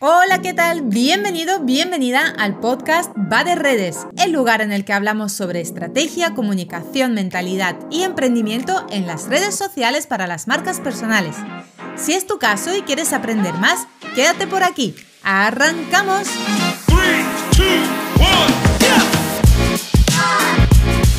Hola, ¿qué tal? Bienvenido, bienvenida al podcast Va de Redes, el lugar en el que hablamos sobre estrategia, comunicación, mentalidad y emprendimiento en las redes sociales para las marcas personales. Si es tu caso y quieres aprender más, quédate por aquí. ¡Arrancamos!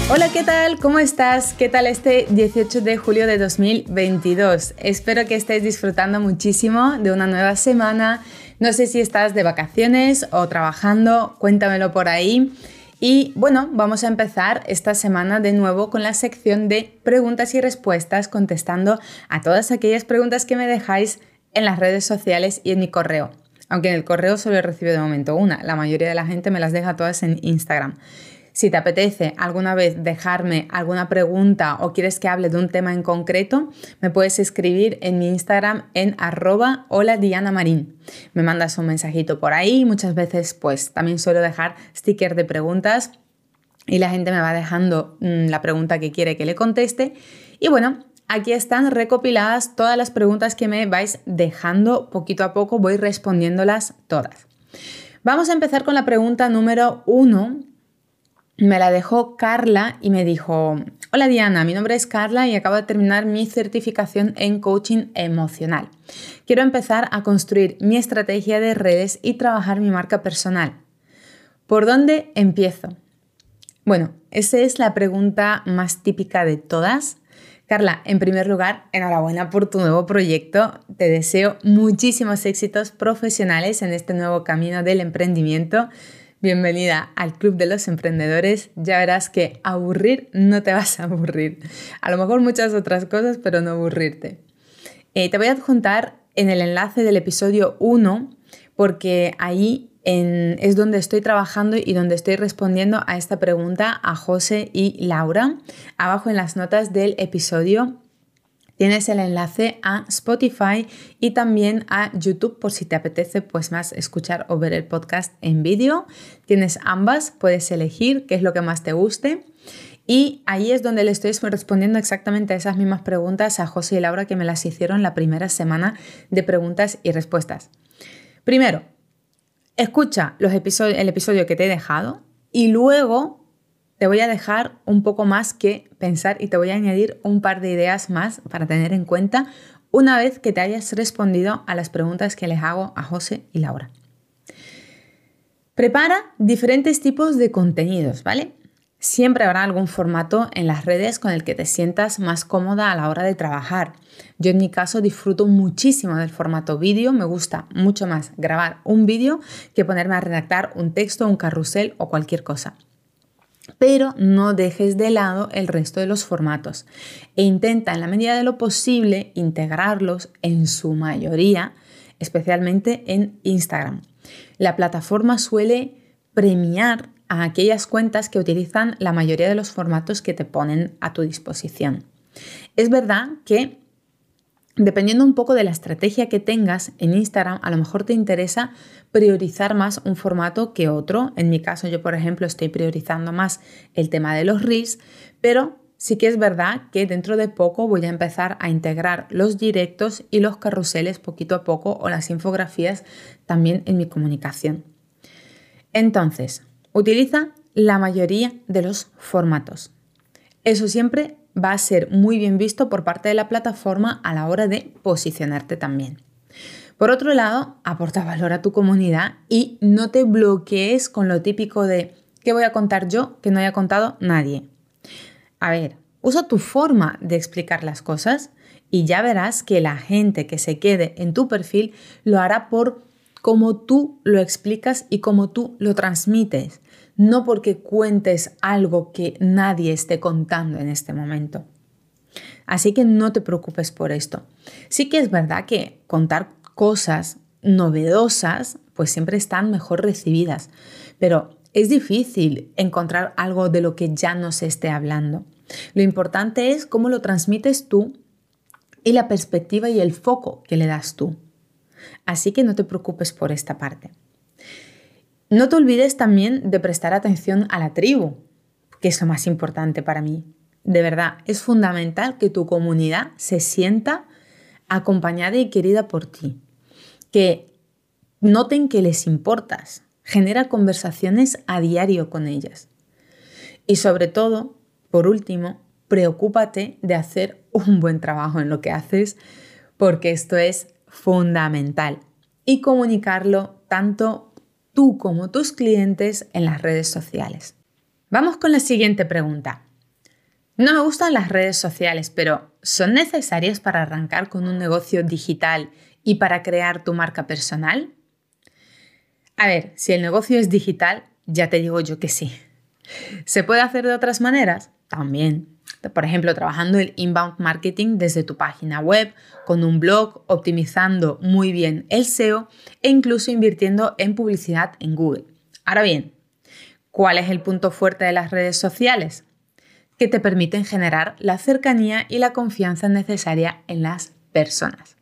Hola, ¿qué tal? ¿Cómo estás? ¿Qué tal este 18 de julio de 2022? Espero que estés disfrutando muchísimo de una nueva semana no sé si estás de vacaciones o trabajando, cuéntamelo por ahí. Y bueno, vamos a empezar esta semana de nuevo con la sección de preguntas y respuestas, contestando a todas aquellas preguntas que me dejáis en las redes sociales y en mi correo. Aunque en el correo solo he recibido de momento una, la mayoría de la gente me las deja todas en Instagram. Si te apetece alguna vez dejarme alguna pregunta o quieres que hable de un tema en concreto, me puedes escribir en mi Instagram en arroba hola Diana Marín. Me mandas un mensajito por ahí, muchas veces pues también suelo dejar stickers de preguntas y la gente me va dejando mm, la pregunta que quiere que le conteste. Y bueno, aquí están recopiladas todas las preguntas que me vais dejando poquito a poco, voy respondiéndolas todas. Vamos a empezar con la pregunta número uno, me la dejó Carla y me dijo, hola Diana, mi nombre es Carla y acabo de terminar mi certificación en coaching emocional. Quiero empezar a construir mi estrategia de redes y trabajar mi marca personal. ¿Por dónde empiezo? Bueno, esa es la pregunta más típica de todas. Carla, en primer lugar, enhorabuena por tu nuevo proyecto. Te deseo muchísimos éxitos profesionales en este nuevo camino del emprendimiento. Bienvenida al Club de los Emprendedores. Ya verás que aburrir no te vas a aburrir. A lo mejor muchas otras cosas, pero no aburrirte. Eh, te voy a adjuntar en el enlace del episodio 1 porque ahí es donde estoy trabajando y donde estoy respondiendo a esta pregunta a José y Laura. Abajo en las notas del episodio Tienes el enlace a Spotify y también a YouTube por si te apetece pues más escuchar o ver el podcast en vídeo. Tienes ambas, puedes elegir qué es lo que más te guste. Y ahí es donde le estoy respondiendo exactamente a esas mismas preguntas a José y Laura que me las hicieron la primera semana de preguntas y respuestas. Primero, escucha el episodio que te he dejado y luego te voy a dejar un poco más que pensar y te voy a añadir un par de ideas más para tener en cuenta una vez que te hayas respondido a las preguntas que les hago a José y Laura. Prepara diferentes tipos de contenidos, ¿vale? Siempre habrá algún formato en las redes con el que te sientas más cómoda a la hora de trabajar. Yo en mi caso disfruto muchísimo del formato vídeo, me gusta mucho más grabar un vídeo que ponerme a redactar un texto, un carrusel o cualquier cosa pero no dejes de lado el resto de los formatos e intenta en la medida de lo posible integrarlos en su mayoría, especialmente en Instagram. La plataforma suele premiar a aquellas cuentas que utilizan la mayoría de los formatos que te ponen a tu disposición. Es verdad que Dependiendo un poco de la estrategia que tengas en Instagram, a lo mejor te interesa priorizar más un formato que otro. En mi caso, yo por ejemplo estoy priorizando más el tema de los reels, pero sí que es verdad que dentro de poco voy a empezar a integrar los directos y los carruseles poquito a poco o las infografías también en mi comunicación. Entonces, utiliza la mayoría de los formatos. Eso siempre va a ser muy bien visto por parte de la plataforma a la hora de posicionarte también. Por otro lado, aporta valor a tu comunidad y no te bloquees con lo típico de ¿qué voy a contar yo que no haya contado nadie? A ver, usa tu forma de explicar las cosas y ya verás que la gente que se quede en tu perfil lo hará por cómo tú lo explicas y cómo tú lo transmites no porque cuentes algo que nadie esté contando en este momento. Así que no te preocupes por esto. Sí que es verdad que contar cosas novedosas pues siempre están mejor recibidas, pero es difícil encontrar algo de lo que ya no se esté hablando. Lo importante es cómo lo transmites tú y la perspectiva y el foco que le das tú. Así que no te preocupes por esta parte. No te olvides también de prestar atención a la tribu, que es lo más importante para mí. De verdad, es fundamental que tu comunidad se sienta acompañada y querida por ti. Que noten que les importas. Genera conversaciones a diario con ellas. Y sobre todo, por último, preocúpate de hacer un buen trabajo en lo que haces, porque esto es fundamental. Y comunicarlo tanto tú como tus clientes en las redes sociales. Vamos con la siguiente pregunta. No me gustan las redes sociales, pero ¿son necesarias para arrancar con un negocio digital y para crear tu marca personal? A ver, si el negocio es digital, ya te digo yo que sí. ¿Se puede hacer de otras maneras? También. Por ejemplo, trabajando el inbound marketing desde tu página web, con un blog, optimizando muy bien el SEO e incluso invirtiendo en publicidad en Google. Ahora bien, ¿cuál es el punto fuerte de las redes sociales? Que te permiten generar la cercanía y la confianza necesaria en las personas.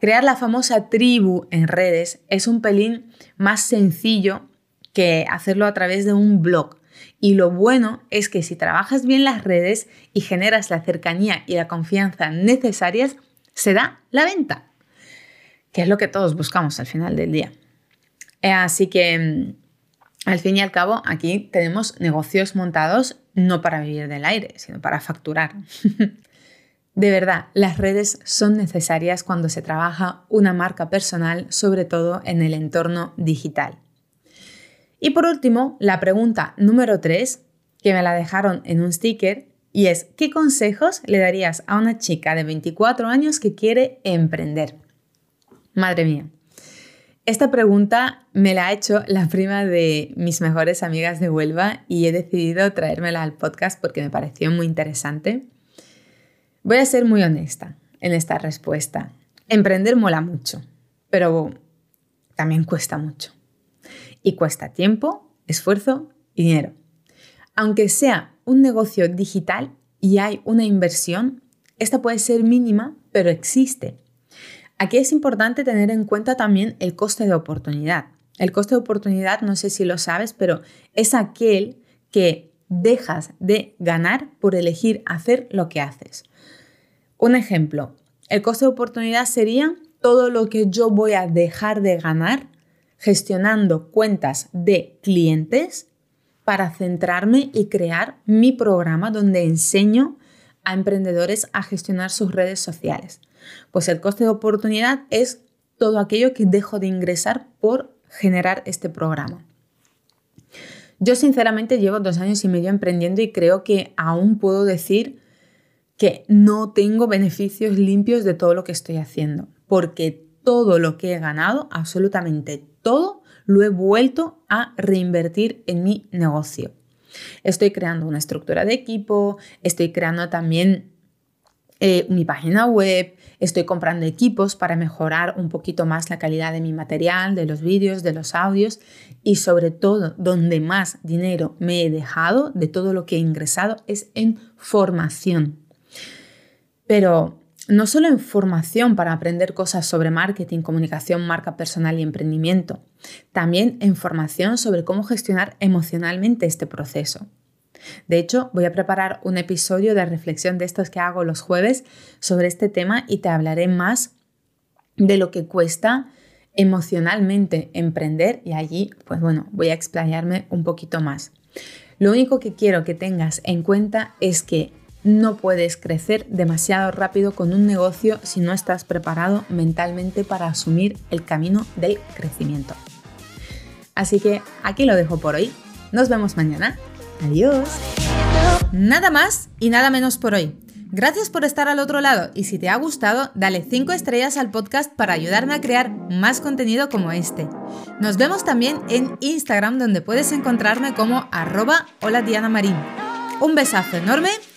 Crear la famosa tribu en redes es un pelín más sencillo que hacerlo a través de un blog y lo bueno es que si trabajas bien las redes y generas la cercanía y la confianza necesarias, se da la venta, que es lo que todos buscamos al final del día. Eh, así que, mm, al fin y al cabo, aquí tenemos negocios montados no para vivir del aire, sino para facturar. De verdad, las redes son necesarias cuando se trabaja una marca personal, sobre todo en el entorno digital. Y por último, la pregunta número 3, que me la dejaron en un sticker, y es, ¿qué consejos le darías a una chica de 24 años que quiere emprender? Madre mía. Esta pregunta me la ha hecho la prima de mis mejores amigas de Huelva y he decidido traérmela al podcast porque me pareció muy interesante. Voy a ser muy honesta en esta respuesta. Emprender mola mucho, pero también cuesta mucho y cuesta tiempo, esfuerzo y dinero. Aunque sea un negocio digital y hay una inversión, esta puede ser mínima, pero existe. Aquí es importante tener en cuenta también el coste de oportunidad. El coste de oportunidad, no sé si lo sabes, pero es aquel que dejas de ganar por elegir hacer lo que haces. Un ejemplo, el coste de oportunidad sería todo lo que yo voy a dejar de ganar gestionando cuentas de clientes para centrarme y crear mi programa donde enseño a emprendedores a gestionar sus redes sociales. Pues el coste de oportunidad es todo aquello que dejo de ingresar por generar este programa. Yo sinceramente llevo dos años y medio emprendiendo y creo que aún puedo decir que no tengo beneficios limpios de todo lo que estoy haciendo, porque todo lo que he ganado, absolutamente todo lo he vuelto a reinvertir en mi negocio. Estoy creando una estructura de equipo, estoy creando también eh, mi página web, estoy comprando equipos para mejorar un poquito más la calidad de mi material, de los vídeos, de los audios y sobre todo donde más dinero me he dejado de todo lo que he ingresado es en formación. Pero no solo en formación para aprender cosas sobre marketing, comunicación, marca personal y emprendimiento, también en formación sobre cómo gestionar emocionalmente este proceso. De hecho, voy a preparar un episodio de reflexión de estos que hago los jueves sobre este tema y te hablaré más de lo que cuesta emocionalmente emprender y allí, pues bueno, voy a explayarme un poquito más. Lo único que quiero que tengas en cuenta es que no puedes crecer demasiado rápido con un negocio si no estás preparado mentalmente para asumir el camino del crecimiento. Así que aquí lo dejo por hoy. Nos vemos mañana. Adiós. Nada más y nada menos por hoy. Gracias por estar al otro lado y si te ha gustado, dale 5 estrellas al podcast para ayudarme a crear más contenido como este. Nos vemos también en Instagram donde puedes encontrarme como arroba hola Diana Marín. Un besazo enorme